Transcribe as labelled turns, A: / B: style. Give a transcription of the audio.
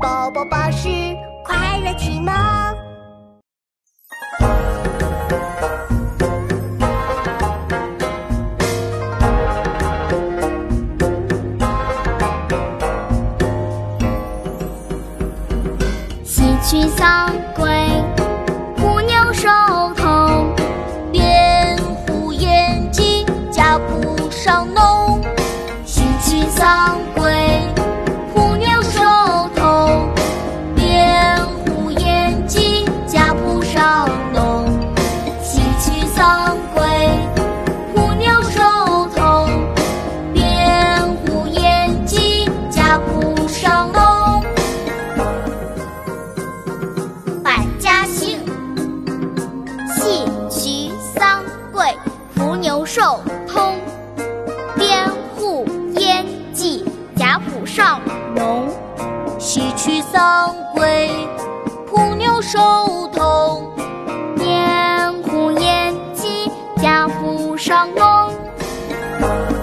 A: 宝宝巴士快乐启蒙。
B: 西去桑归，虎牛兽同，
C: 边户烟鸡，家谱上浓。
B: 牛兽通，边户烟迹，甲谱上浓。
C: 西去桑归，虎牛兽通，
B: 边户烟迹，甲谱上上是梦。